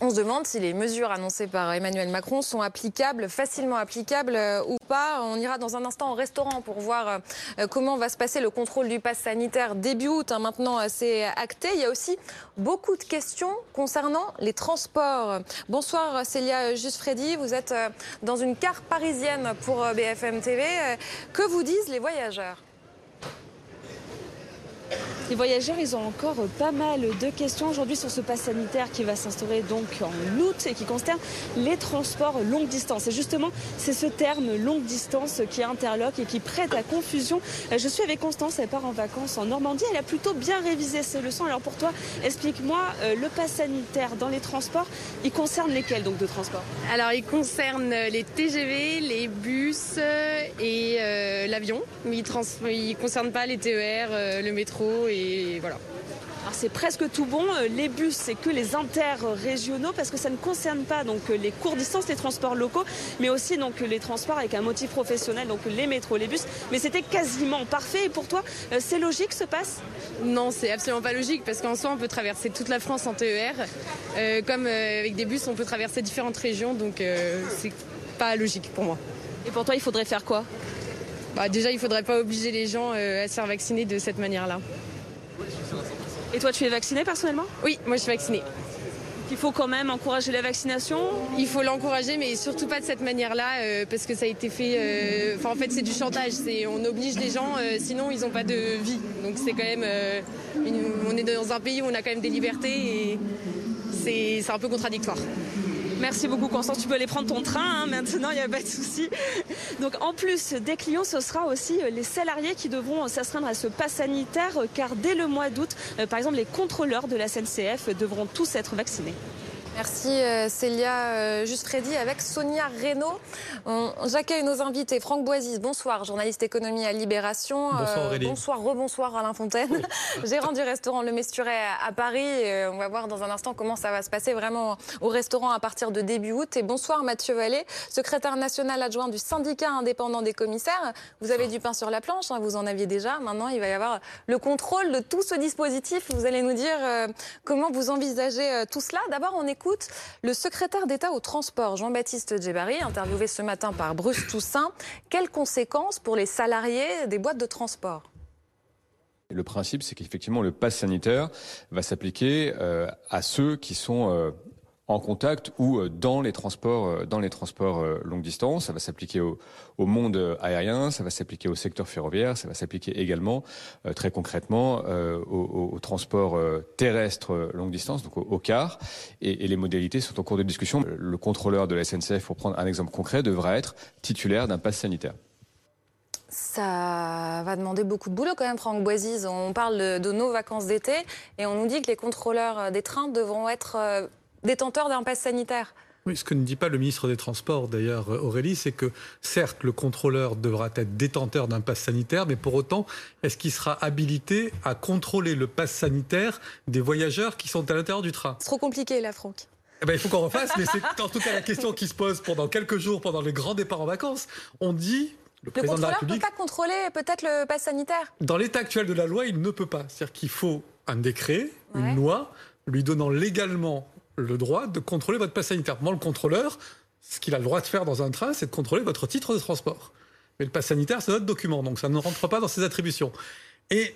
On se demande si les mesures annoncées par Emmanuel Macron sont applicables, facilement applicables euh, ou pas. On ira dans un instant au restaurant pour voir euh, comment va se passer le contrôle du pass sanitaire début août, hein, maintenant assez acté. Il y a aussi beaucoup de questions concernant les transports. Bonsoir Célia Juste-Freddy, vous êtes euh, dans une carte parisienne pour BFM TV. Que vous disent les voyageurs? Les voyageurs, ils ont encore pas mal de questions aujourd'hui sur ce pass sanitaire qui va s'instaurer donc en août et qui concerne les transports longue distance. Et justement, c'est ce terme longue distance qui interloque et qui prête à confusion. Je suis avec Constance, elle part en vacances en Normandie. Elle a plutôt bien révisé ses leçons. Alors pour toi, explique-moi, euh, le pass sanitaire dans les transports, il concerne lesquels donc de transports? Alors il concerne les TGV, les bus et euh, l'avion, mais il ne concerne pas les TER, euh, le métro et voilà. c'est presque tout bon. Euh, les bus, c'est que les interrégionaux parce que ça ne concerne pas donc les courtes distances, les transports locaux, mais aussi donc les transports avec un motif professionnel, donc les métros, les bus. Mais c'était quasiment parfait. Et pour toi, euh, c'est logique ce passe? Non, c'est absolument pas logique parce qu'en soi, on peut traverser toute la France en TER, euh, comme avec des bus, on peut traverser différentes régions, donc c'est pas logique pour moi. Et pour toi, il faudrait faire quoi? Bah, Déjà, il faudrait pas obliger les gens à se faire vacciner de cette manière-là. Et toi, tu es vacciné personnellement? Oui, moi je suis vaccinée. Il faut quand même encourager la vaccination? Il faut l'encourager, mais surtout pas de cette manière-là, euh, parce que ça a été fait. Euh, en fait, c'est du chantage. on oblige les gens, euh, sinon ils n'ont pas de vie. Donc c'est quand même. on est dans un pays où on a quand même des libertés et c'est un peu contradictoire. Merci beaucoup Constance, tu peux aller prendre ton train hein, maintenant, il n'y a pas de souci. Donc en plus des clients, ce sera aussi euh, les salariés qui devront s'astreindre à ce pass sanitaire euh, car dès le mois d'août, euh, par exemple les contrôleurs de la SNCF devront tous être vaccinés. Merci euh, Célia euh, Juste Freddy avec Sonia Reynaud. J'accueille nos invités. Franck Boisis, bonsoir, journaliste économie à Libération. Bonsoir euh, Aurélie. bonsoir, rebonsoir Alain Fontaine, gérant du restaurant Le Mesturet à Paris. on va voir dans un instant comment ça va se passer vraiment au restaurant à partir de début août. Et bonsoir Mathieu Vallée, secrétaire national adjoint du syndicat indépendant des commissaires. Vous avez du pain sur la planche, hein, vous en aviez déjà. Maintenant, il va y avoir le contrôle de tout ce dispositif. Vous allez nous dire comment vous envisagez tout cela. D'abord, on écoute le secrétaire d'État au transport, Jean-Baptiste Djebari, interviewé ce matin par Bruce Toussaint. Quelles conséquences pour les salariés des boîtes de transport? Le principe, c'est qu'effectivement, le pass sanitaire va s'appliquer euh, à ceux qui sont euh, en contact ou euh, dans les transports, euh, dans les transports euh, longue distance. Ça va s'appliquer au, monde aérien, ça va s'appliquer au secteur ferroviaire, ça va s'appliquer également très concrètement au, au, transport terrestre longue distance, donc au, car. Et, les modalités sont en cours de discussion. Le contrôleur de la SNCF, pour prendre un exemple concret, devra être titulaire d'un pass sanitaire. Ça va demander beaucoup de boulot quand même, Franck Boisise. On parle de nos vacances d'été et on nous dit que les contrôleurs des trains devront être détenteur d'un pass sanitaire. Oui, ce que ne dit pas le ministre des Transports, d'ailleurs, Aurélie, c'est que certes, le contrôleur devra être détenteur d'un pass sanitaire, mais pour autant, est-ce qu'il sera habilité à contrôler le pass sanitaire des voyageurs qui sont à l'intérieur du train? C'est trop compliqué, là, Franck. Eh ben, il faut qu'on refasse, mais c'est en tout cas la question qui se pose pendant quelques jours, pendant les grands départs en vacances. On dit le, la République. ne peut pas contrôler peut-être le pass sanitaire Dans l'état actuel de la loi, il ne peut pas. C'est-à-dire qu'il faut un décret, une loi, lui donnant légalement le droit de contrôler votre passe sanitaire. Moi, le contrôleur, ce qu'il a le droit de faire dans un train, c'est de contrôler votre titre de transport. Mais le passe sanitaire, c'est notre document, donc ça ne rentre pas dans ses attributions. Et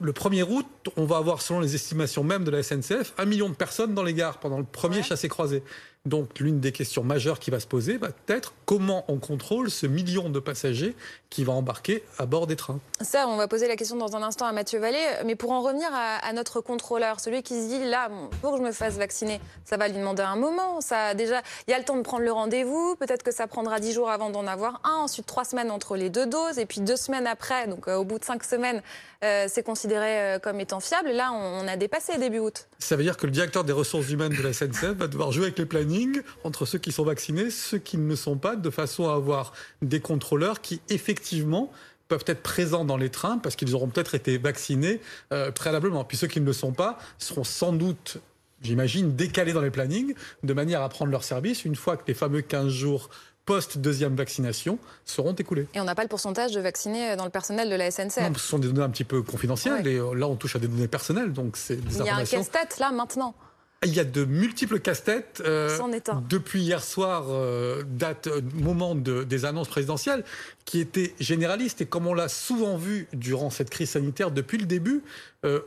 le 1er août, on va avoir, selon les estimations même de la SNCF, un million de personnes dans les gares pendant le premier chassé-croisé. Donc l'une des questions majeures qui va se poser va être comment on contrôle ce million de passagers qui va embarquer à bord des trains. Ça, on va poser la question dans un instant à Mathieu Vallée. Mais pour en revenir à, notre contrôleur, celui qui se dit là, pour que je me fasse vacciner, ça va lui demander un moment. Ça, déjà, il y a le temps de prendre le rendez-vous. Peut-être que ça prendra dix jours avant d'en avoir un. Ensuite, trois semaines entre les deux doses. Et puis deux semaines après, donc euh, au bout de cinq semaines, euh, c'est considéré euh, comme étant fiable. Là, on, on a dépassé début août. Ça veut dire que le directeur des ressources humaines de la SNCF va devoir jouer avec les plannings entre ceux qui sont vaccinés, ceux qui ne le sont pas, de façon à avoir des contrôleurs qui effectivement peuvent être présents dans les trains parce qu'ils auront peut-être été vaccinés euh, préalablement. Puis ceux qui ne le sont pas seront sans doute j'imagine, décalés dans les plannings, de manière à prendre leur service une fois que les fameux 15 jours post-deuxième vaccination seront écoulés. Et on n'a pas le pourcentage de vaccinés dans le personnel de la SNCF Non, ce sont des données un petit peu confidentielles, et euh, là on touche à des données personnelles, donc c'est des Il y a un casse-tête là maintenant? Il y a de multiples casse-têtes. Euh, depuis hier soir, euh, date, euh, moment de, des annonces présidentielles, qui étaient généralistes. Et comme on l'a souvent vu durant cette crise sanitaire depuis le début,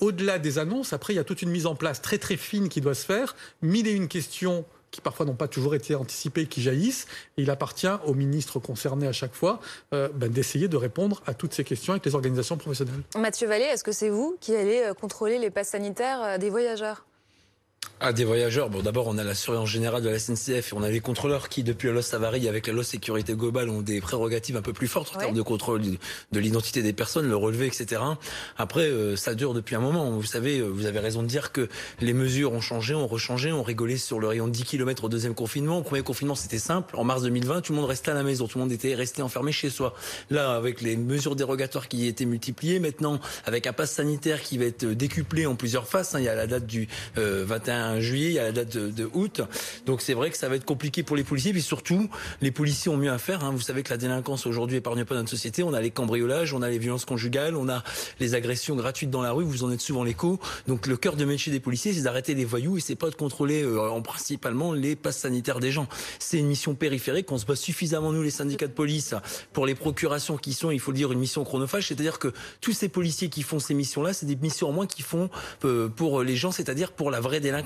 au-delà des annonces, après, il y a toute une mise en place très très fine qui doit se faire. Mille et une questions qui parfois n'ont pas toujours été anticipées, qui jaillissent. Et il appartient aux ministres concernés à chaque fois ben, d'essayer de répondre à toutes ces questions avec les organisations professionnelles. Mathieu Vallée, est-ce que c'est vous qui allez contrôler les passes sanitaires des voyageurs? Ah, des voyageurs. Bon, d'abord, on a la surveillance générale de la SNCF et on a les contrôleurs qui, depuis la loi Savary, avec la loi sécurité globale, ont des prérogatives un peu plus fortes en termes de contrôle de l'identité des personnes, le relevé, etc. Après, euh, ça dure depuis un moment. Vous savez, euh, vous avez raison de dire que les mesures ont changé, ont rechangé, ont rigolé sur le rayon de 10 km au deuxième confinement. Au premier confinement, c'était simple. En mars 2020, tout le monde restait à la maison, tout le monde était resté enfermé chez soi. Là, avec les mesures dérogatoires qui étaient multipliées, maintenant, avec un pass sanitaire qui va être décuplé en plusieurs phases, hein, il y a la date du 21 euh, juillet, il y a la date de, août. Donc c'est vrai que ça va être compliqué pour les policiers. Puis surtout, les policiers ont mieux à faire. Hein. Vous savez que la délinquance aujourd'hui épargne pas notre société. On a les cambriolages, on a les violences conjugales, on a les agressions gratuites dans la rue. Vous en êtes souvent l'écho. Donc le cœur de métier des policiers, c'est d'arrêter les voyous et c'est pas de contrôler euh, en principalement les passes sanitaires des gens. C'est une mission périphérique. On se bat suffisamment nous les syndicats de police pour les procurations qui sont, il faut le dire, une mission chronophage. C'est-à-dire que tous ces policiers qui font ces missions-là, c'est des missions en moins qui font euh, pour les gens, c'est-à-dire pour la vraie délinquance.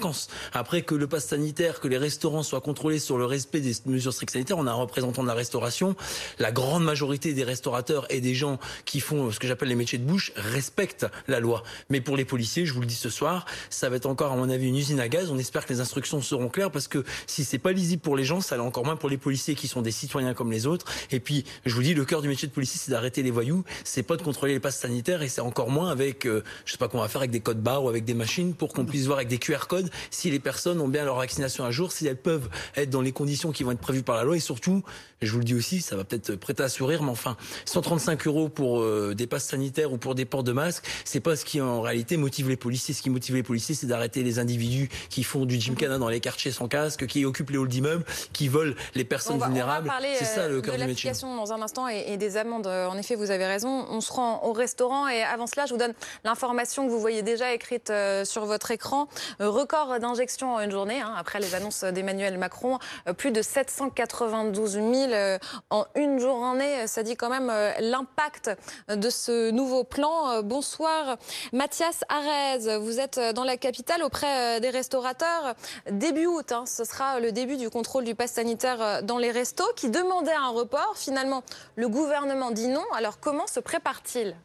Après que le pass sanitaire, que les restaurants soient contrôlés sur le respect des mesures strictes sanitaires, on a un représentant de la restauration. La grande majorité des restaurateurs et des gens qui font ce que j'appelle les métiers de bouche respectent la loi. Mais pour les policiers, je vous le dis ce soir, ça va être encore à mon avis une usine à gaz. On espère que les instructions seront claires parce que si c'est pas lisible pour les gens, ça l'est encore moins pour les policiers qui sont des citoyens comme les autres. Et puis, je vous dis, le cœur du métier de policier, c'est d'arrêter les voyous. C'est pas de contrôler les passes sanitaires et c'est encore moins avec, euh, je sais pas qu'on va faire avec des codes barres ou avec des machines pour qu'on puisse voir avec des QR codes si les personnes ont bien leur vaccination à jour, si elles peuvent être dans les conditions qui vont être prévues par la loi et surtout, je vous le dis aussi, ça va peut-être prêter à sourire, mais enfin, 135 euros pour euh, des passes sanitaires ou pour des ports de masques, c'est pas ce qui en réalité motive les policiers. Ce qui motive les policiers, c'est d'arrêter les individus qui font du gymkhana dans les quartiers sans casque, qui occupent les halls d'immeubles, qui volent les personnes vulnérables. C'est ça le cœur de du métier. dans un instant et, et, des amendes. En effet, vous avez raison. On se rend au restaurant et avant cela, je vous donne l'information que vous voyez déjà écrite euh, sur votre écran. Record d'injection en une journée. Hein, après les annonces d'Emmanuel Macron, euh, plus de 792 000 euh, en une journée. Ça dit quand même euh, l'impact de ce nouveau plan. Bonsoir Mathias Arez, vous êtes dans la capitale auprès des restaurateurs. Début août, hein, ce sera le début du contrôle du pass sanitaire dans les restos qui demandait un report. Finalement, le gouvernement dit non. Alors comment se prépare-t-il?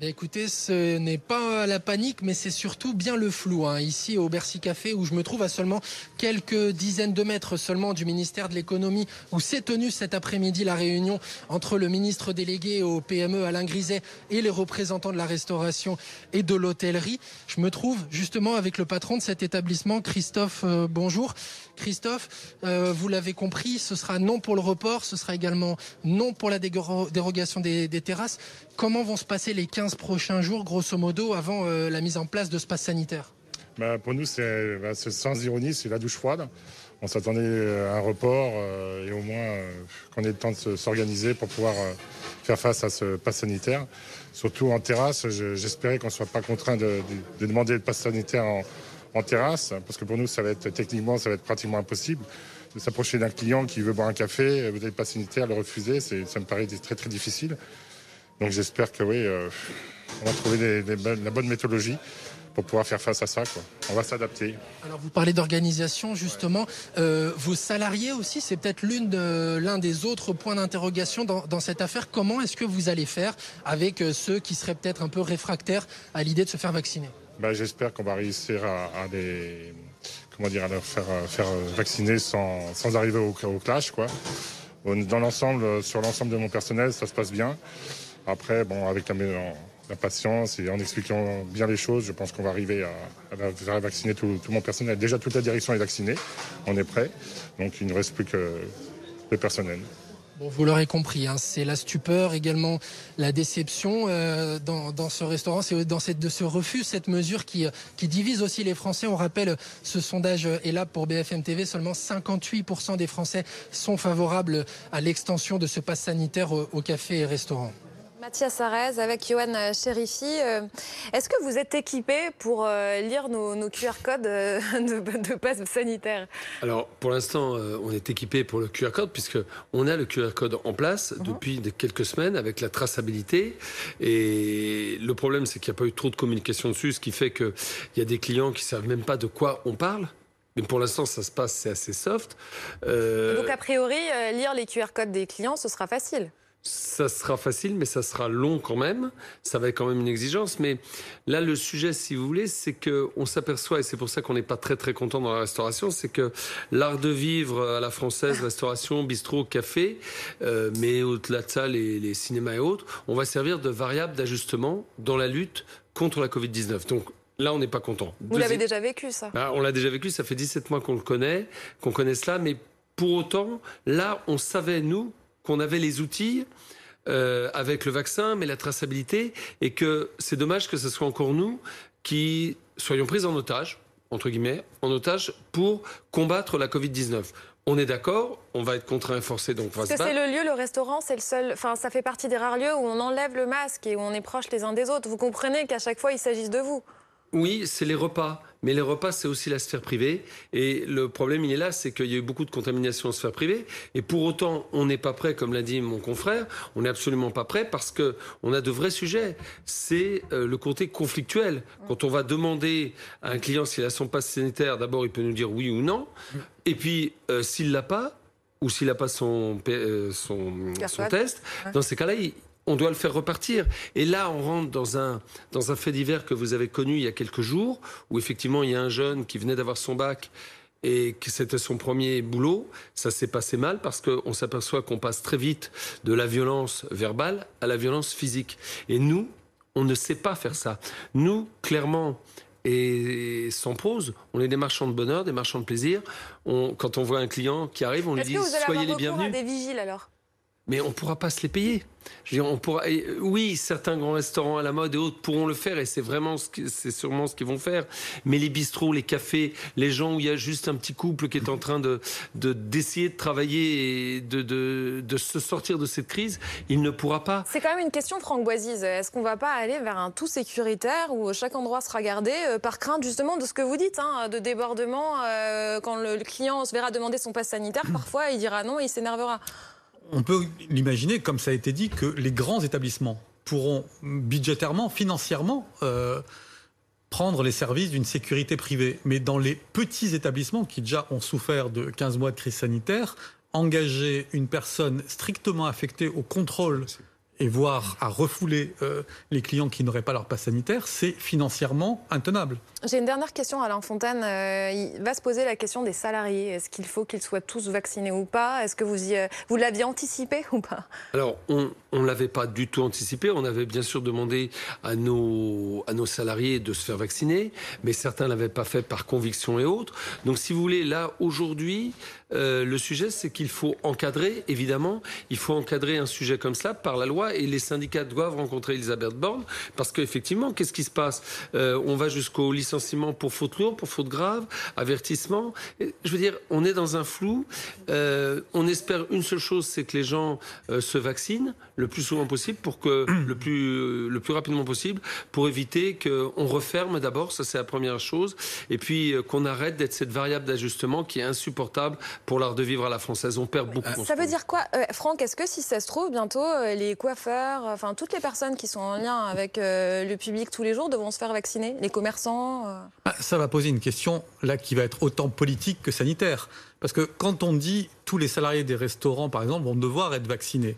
Ben, écoutez, ce n'est pas la panique, mais c'est surtout bien le flou. Hein. Ici, au Bercy Café, où je me trouve à seulement quelques dizaines de mètres seulement du ministère de l'économie, où s'est tenue cet après-midi la réunion entre le ministre délégué au PME, Alain Griset, et les représentants de la restauration et de l'hôtellerie. Je me trouve justement avec le patron de cet établissement, Christophe. Euh, bonjour. Christophe, euh, vous l'avez compris, ce sera non pour le report, ce sera également non pour la dérogation des, terrasses. Comment vont se passer les 15 prochains jours, grosso modo, avant euh, la mise en place de ce pass sanitaire? Bah, Pour nous, bah, c'est sans ironie, c'est la douche froide. On s'attendait à un report euh, et au moins qu'on ait le temps de s'organiser pour pouvoir faire face à ce pass sanitaire. Surtout en terrasse, j'espérais qu'on ne soit pas contraint de, de, demander le pass sanitaire en, en terrasse, parce que pour nous, ça va être techniquement, ça va être pratiquement impossible de s'approcher d'un client qui veut boire un café, vous n'avez pas sanitaire, le refuser, ça me paraît très très difficile. Donc j'espère que oui, euh, on va trouver la bonne méthodologie pour pouvoir faire face à ça. On va s'adapter. Alors vous parlez d'organisation justement. Euh, vos salariés aussi, c'est peut-être l'un des autres points d'interrogation dans, cette affaire. Comment est-ce que vous allez faire avec euh, ceux qui seraient peut-être un peu réfractaires à l'idée de se faire vacciner? Bah, j'espère qu'on va réussir à, les, comment dire, à leur faire, faire vacciner sans, sans arriver au, au, clash. Quoi. Dans l'ensemble, sur l'ensemble de mon personnel, ça se passe bien. Après, bon, avec la, patience et en expliquant bien les choses, je pense qu'on va arriver à, à, vacciner tout, mon personnel. Déjà, toute la direction est vaccinée, on est prêt. Donc, il ne reste plus que le personnel vous l'aurez compris, hein, c'est la stupeur, également la déception euh, dans, ce restaurant, c'est dans de ce refus, cette mesure qui, divise aussi les Français. On rappelle, ce sondage est là pour BFM TV, seulement 58% des Français sont favorables à l'extension de ce pass sanitaire au, café et restaurant. Mathias Arez avec Johan Cherifi. Euh, est-ce que vous êtes équipé pour euh, lire nos, QR codes euh, de, passe sanitaire? Alors, pour l'instant, on est équipé pour le QR code puisque on a le QR code en place mhm. depuis quelques semaines avec la traçabilité. Et le problème, c'est qu'il n'y a pas eu trop de communication dessus, ce qui fait qu'il y a des clients qui savent même pas de quoi on parle. Mais pour l'instant, ça se passe, c'est assez soft. Donc, a priori, lire les QR codes des clients, ce sera facile ça sera facile, mais ça sera long quand même. Ça va être quand même une exigence. Mais là, le sujet, si vous voulez, c'est qu'on s'aperçoit, et c'est pour ça qu'on n'est pas très très content dans la restauration, c'est que l'art de vivre à la française, restauration, bistrot, café, euh, mais au-delà de ça, les, les cinémas et autres, on va servir de variable d'ajustement dans la lutte contre la Covid-19. Donc Là, on n'est pas content. Vous l'avez déjà vécu, ça ah, On l'a déjà vécu, ça fait 17 mois qu'on le connaît, qu'on connaît cela, mais pour autant, là, on savait, nous, qu'on avait les outils euh, avec le vaccin, mais la traçabilité, et que c'est dommage que ce soit encore nous qui soyons pris en otage, entre guillemets, en otage pour combattre la Covid-19. On est d'accord, on va être contraint et forcé, donc on va c'est le lieu, le restaurant, c'est le seul. Enfin, ça fait partie des rares lieux où on enlève le masque et où on est proche les uns des autres. Vous comprenez qu'à chaque fois, il s'agisse de vous. Oui, c'est les repas. Mais les repas, c'est aussi la sphère privée. Et le problème, il est là, c'est qu'il y a eu beaucoup de contamination en sphère privée. Et pour autant, on n'est pas prêt, comme l'a dit mon confrère, on n'est absolument pas prêt parce que on a de vrais sujets. C'est euh, le côté conflictuel. Quand on va demander à un client s'il a son passe sanitaire, d'abord, il peut nous dire oui ou non. Et puis, euh, s'il l'a pas, ou s'il n'a pas son, euh, son, son, test, dans ces cas-là, il, on doit le faire repartir. Et là, on rentre dans un, dans un fait divers que vous avez connu il y a quelques jours, où effectivement, il y a un jeune qui venait d'avoir son bac et que c'était son premier boulot, ça s'est passé mal parce qu'on s'aperçoit qu'on passe très vite de la violence verbale à la violence physique. Et nous, on ne sait pas faire ça. Nous, clairement, et sans pause, on est des marchands de bonheur, des marchands de plaisir. quand on voit un client qui arrive, on lui dit soyez les bienvenus. À des vigiles alors? Mais on ne pourra pas se les payer. Je on pourra, oui, certains grands restaurants à la mode et autres pourront le faire et c'est vraiment c'est sûrement ce qu'ils vont faire. Mais les bistrots, les cafés, les gens où il y a juste un petit couple qui est en train de d'essayer de, travailler et de, de, de, se sortir de cette crise, il ne pourra pas. C'est quand même une question, Franck Boisise. Est-ce qu'on va pas aller vers un tout sécuritaire où chaque endroit sera gardé euh, par crainte justement de ce que vous dites, hein, de débordement euh, quand le, le client se verra demander son passe sanitaire, parfois il dira non et il s'énervera on peut l'imaginer, comme ça a été dit, que les grands établissements pourront budgétairement, financièrement, euh, prendre les services d'une sécurité privée. Mais dans les petits établissements qui déjà ont souffert de 15 mois de crise sanitaire, engager une personne strictement affectée au contrôle et voire à refouler euh, les clients qui n'auraient pas leur passe sanitaire, c'est financièrement intenable. J'ai une dernière question, Alain Fontaine. Euh, il va se poser la question des salariés. Est-ce qu'il faut qu'ils soient tous vaccinés ou pas? Est-ce que vous, vous l'aviez anticipé ou pas? Alors, on ne l'avait pas du tout anticipé. On avait bien sûr demandé à nos, à nos salariés de se faire vacciner, mais certains ne l'avaient pas fait par conviction et autres. Donc, si vous voulez, là, aujourd'hui, euh, le sujet, c'est qu'il faut encadrer, évidemment, il faut encadrer un sujet comme cela par la loi et les syndicats doivent rencontrer Elisabeth Borne parce qu'effectivement, qu'est-ce qui se passe? Euh, On va jusqu'au licenciement pour faute lourde, pour faute grave, avertissement. Je veux dire, on est dans un flou. Euh, on espère une seule chose, c'est que les gens se vaccinent le plus souvent possible pour que le plus le plus rapidement possible pour éviter qu'on referme d'abord, ça c'est la première chose, et puis qu'on arrête d'être cette variable d'ajustement qui est insupportable pour l'art de vivre à la française. On perd beaucoup. Ça veut dire quoi, euh, Franck Est-ce que si ça se trouve, bientôt, euh, les coiffeurs, enfin toutes les personnes qui sont en lien avec euh, le public tous les jours devront se faire vacciner? Les commerçants ah, Ça va poser une question là qui va être autant politique que sanitaire. Parce que quand on dit tous les salariés des restaurants, par exemple, vont devoir être vaccinés,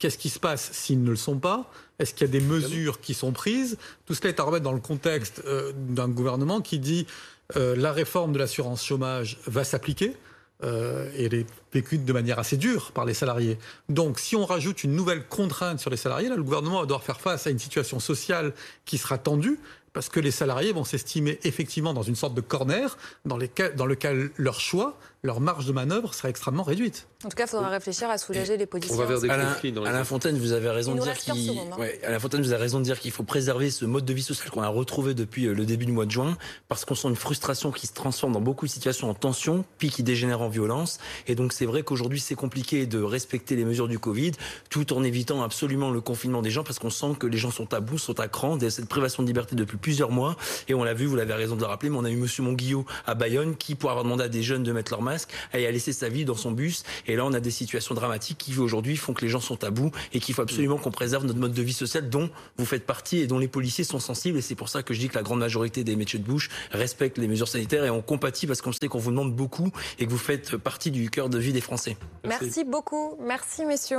qu'est-ce qui se passe s'ils ne le sont pas? Est-ce qu'il y a des mesures qui sont prises? Tout cela est à remettre dans le contexte d'un gouvernement qui dit la réforme de l'assurance chômage va s'appliquer euh, et elle est vécue de manière assez dure par les salariés. Donc, si on rajoute une nouvelle contrainte sur les salariés, là, le gouvernement va devoir faire face à une situation sociale qui sera tendue parce que les salariés vont s'estimer effectivement dans une sorte de corner dans, dans lequel leur choix, leur marge de manœuvre serait extrêmement réduite. En tout cas, il faudra réfléchir à soulager les positions. On va vers des conflits dans Alain Fontaine, vous avez raison de dire qu'il hein. Alain Fontaine, vous avez raison de dire qu'il faut préserver ce mode de vie social qu'on a retrouvé depuis euh, le début du mois de juin, parce qu'on sent une frustration qui se transforme dans beaucoup de situations en tension, puis qui dégénère en violence. Et donc c'est vrai qu'aujourd'hui c'est compliqué de respecter les mesures du Covid, tout en évitant absolument le confinement des gens, parce qu'on sent que les gens sont à bout, sont à cran, cette privation de liberté depuis plusieurs mois. Et on l'a vu, vous l'avez raison de le rappeler, mais on a eu Monsieur Monguillot à Bayonne qui, pour avoir demandé à des jeunes de mettre leur masque, a laissé sa vie dans son bus. Et là, on a des situations dramatiques qui aujourd'hui font que les gens sont à bout et qu'il faut absolument qu'on préserve notre mode de vie social dont vous faites partie et dont les policiers sont sensibles. Et c'est pour ça que je dis que la grande majorité des métiers de bouche respectent les mesures sanitaires et on compatit parce qu'on sait qu'on vous demande beaucoup et que vous faites partie du cœur de vie des Français. Merci beaucoup. Merci, messieurs.